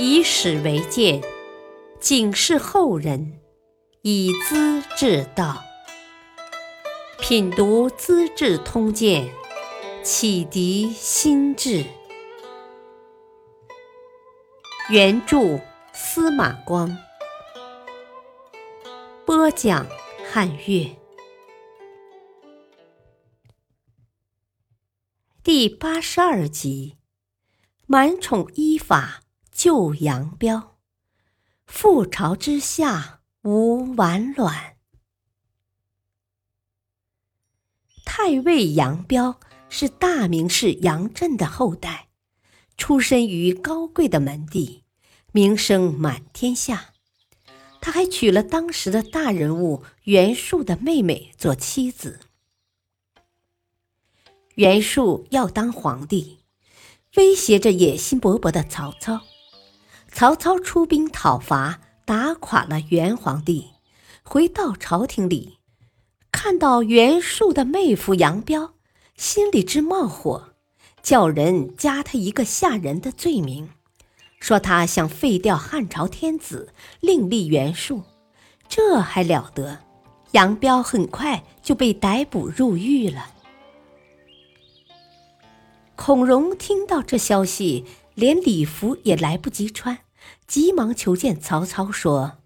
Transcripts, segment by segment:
以史为鉴，警示后人，以资治道。品读《资治通鉴》，启迪心智。原著司马光，播讲汉乐。第八十二集：满宠依法救杨彪，覆巢之下无完卵。太尉杨彪是大名士杨震的后代。出身于高贵的门第，名声满天下。他还娶了当时的大人物袁术的妹妹做妻子。袁术要当皇帝，威胁着野心勃勃的曹操。曹操出兵讨伐，打垮了袁皇帝，回到朝廷里，看到袁术的妹夫杨彪，心里直冒火。叫人加他一个吓人的罪名，说他想废掉汉朝天子，另立袁术，这还了得？杨彪很快就被逮捕入狱了。孔融听到这消息，连礼服也来不及穿，急忙求见曹操，说：“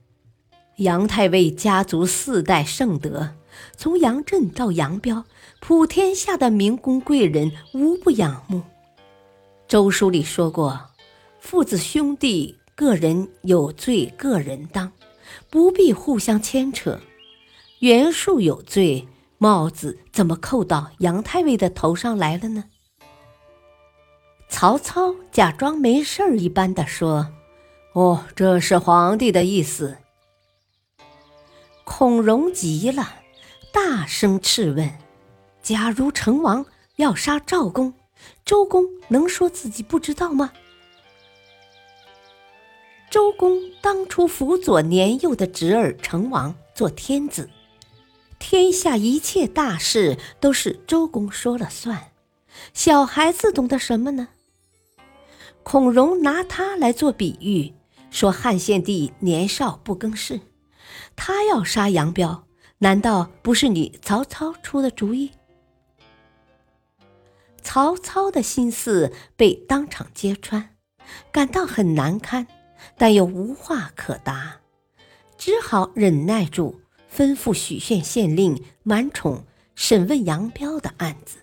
杨太尉家族四代盛德。”从杨震到杨彪，普天下的明公贵人无不仰慕。周书里说过：“父子兄弟，个人有罪，个人当，不必互相牵扯。”袁术有罪，帽子怎么扣到杨太尉的头上来了呢？曹操假装没事儿一般的说：“哦，这是皇帝的意思。”孔融急了。大声斥问：“假如成王要杀赵公，周公能说自己不知道吗？”周公当初辅佐年幼的侄儿成王做天子，天下一切大事都是周公说了算。小孩子懂得什么呢？孔融拿他来做比喻，说汉献帝年少不更事，他要杀杨彪。难道不是你曹操出的主意？曹操的心思被当场揭穿，感到很难堪，但又无话可答，只好忍耐住，吩咐许县县令满宠审问杨彪的案子。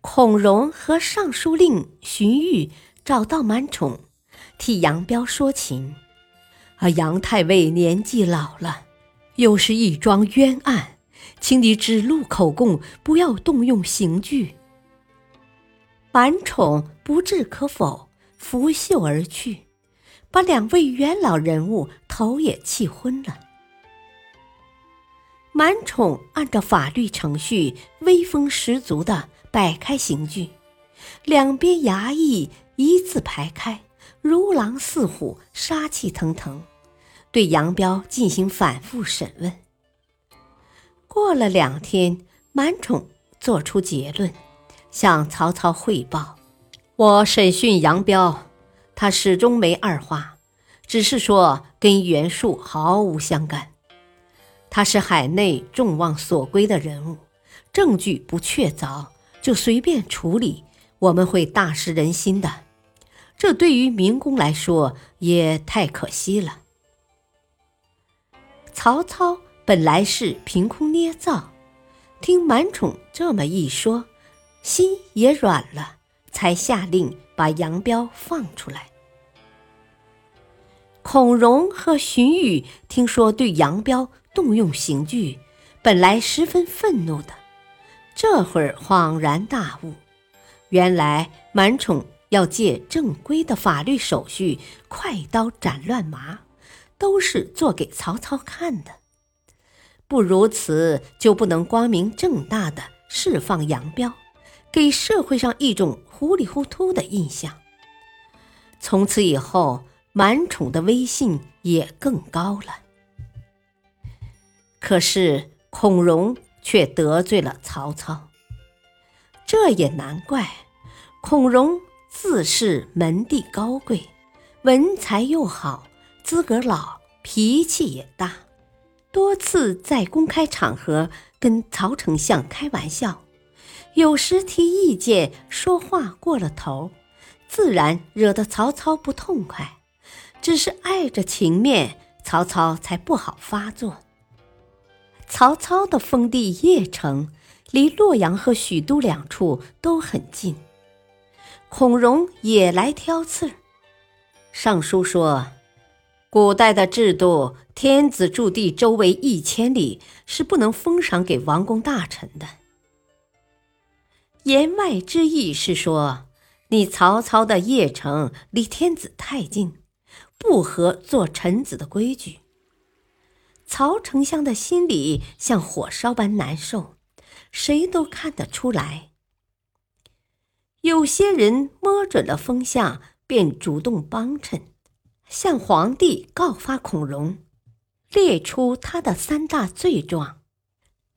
孔融和尚书令荀彧找到满宠，替杨彪说情，而杨太尉年纪老了。又是一桩冤案，请你只录口供，不要动用刑具。满宠不置可否，拂袖而去，把两位元老人物头也气昏了。满宠按照法律程序，威风十足的摆开刑具，两边衙役一字排开，如狼似虎，杀气腾腾。对杨彪进行反复审问。过了两天，满宠作出结论，向曹操汇报：“我审讯杨彪，他始终没二话，只是说跟袁术毫无相干。他是海内众望所归的人物，证据不确凿就随便处理，我们会大失人心的。这对于明公来说也太可惜了。”曹操本来是凭空捏造，听满宠这么一说，心也软了，才下令把杨彪放出来。孔融和荀彧听说对杨彪动用刑具，本来十分愤怒的，这会儿恍然大悟，原来满宠要借正规的法律手续，快刀斩乱麻。都是做给曹操看的，不如此就不能光明正大的释放杨彪，给社会上一种糊里糊涂的印象。从此以后，满宠的威信也更高了。可是孔融却得罪了曹操，这也难怪。孔融自恃门第高贵，文才又好，资格老，脾气也大，多次在公开场合跟曹丞相开玩笑，有时提意见，说话过了头，自然惹得曹操不痛快。只是碍着情面，曹操才不好发作。曹操的封地邺城离洛阳和许都两处都很近，孔融也来挑刺儿。上书说，古代的制度，天子驻地周围一千里是不能封赏给王公大臣的。言外之意是说，你曹操的邺城离天子太近。不合做臣子的规矩，曹丞相的心里像火烧般难受，谁都看得出来。有些人摸准了风向，便主动帮衬，向皇帝告发孔融，列出他的三大罪状。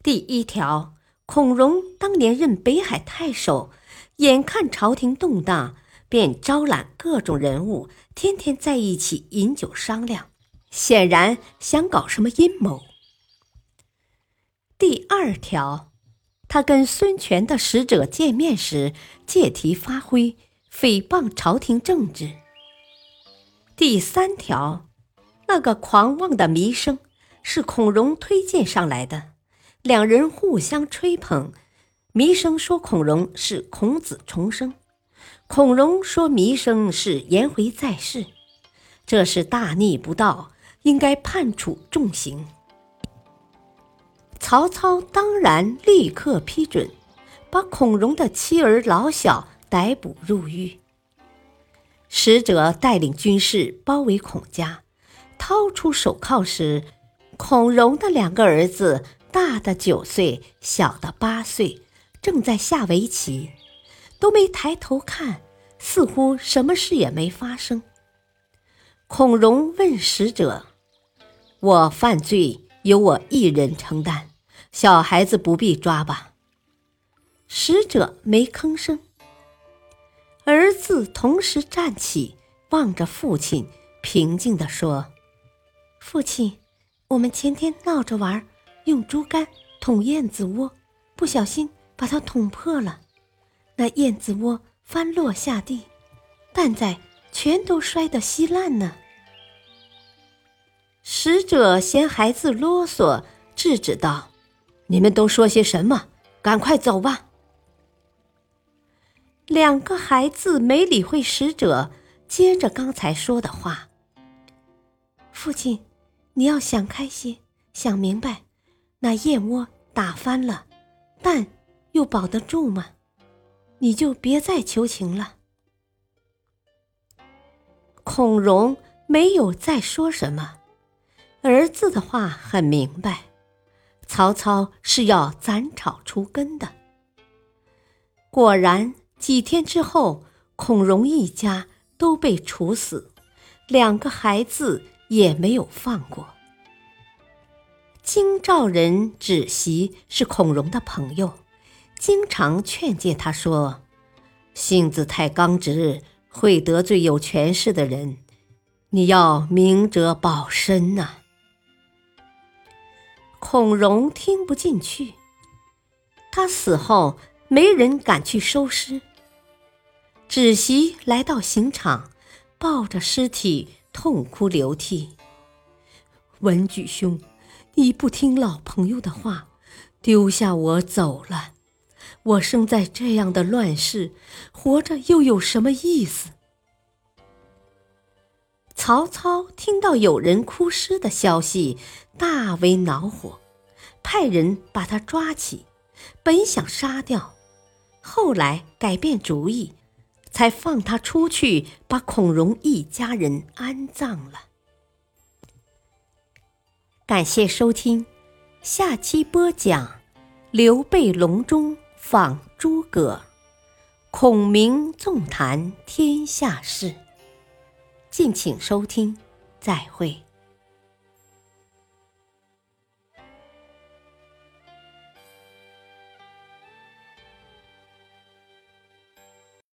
第一条，孔融当年任北海太守，眼看朝廷动荡。便招揽各种人物，天天在一起饮酒商量，显然想搞什么阴谋。第二条，他跟孙权的使者见面时，借题发挥，诽谤朝廷政治。第三条，那个狂妄的弥生是孔融推荐上来的，两人互相吹捧，弥生说孔融是孔子重生。孔融说：“弥生是颜回在世，这是大逆不道，应该判处重刑。”曹操当然立刻批准，把孔融的妻儿老小逮捕入狱。使者带领军士包围孔家，掏出手铐时，孔融的两个儿子，大的九岁，小的八岁，正在下围棋。都没抬头看，似乎什么事也没发生。孔融问使者：“我犯罪，由我一人承担，小孩子不必抓吧？”使者没吭声。儿子同时站起，望着父亲，平静地说：“父亲，我们前天闹着玩，用竹竿捅燕子窝，不小心把它捅破了。”那燕子窝翻落下地，蛋仔全都摔得稀烂呢。使者嫌孩子啰嗦，制止道：“你们都说些什么？赶快走吧。”两个孩子没理会使者，接着刚才说的话：“父亲，你要想开些，想明白，那燕窝打翻了，蛋又保得住吗？”你就别再求情了。孔融没有再说什么，儿子的话很明白，曹操是要斩草除根的。果然，几天之后，孔融一家都被处死，两个孩子也没有放过。京兆人芷席是孔融的朋友。经常劝诫他说：“性子太刚直，会得罪有权势的人。你要明哲保身呐。”孔融听不进去。他死后，没人敢去收尸。芷席来到刑场，抱着尸体痛哭流涕：“文举兄，你不听老朋友的话，丢下我走了。”我生在这样的乱世，活着又有什么意思？曹操听到有人哭尸的消息，大为恼火，派人把他抓起，本想杀掉，后来改变主意，才放他出去，把孔融一家人安葬了。感谢收听，下期播讲刘备隆中。访诸葛，孔明纵谈天下事。敬请收听，再会。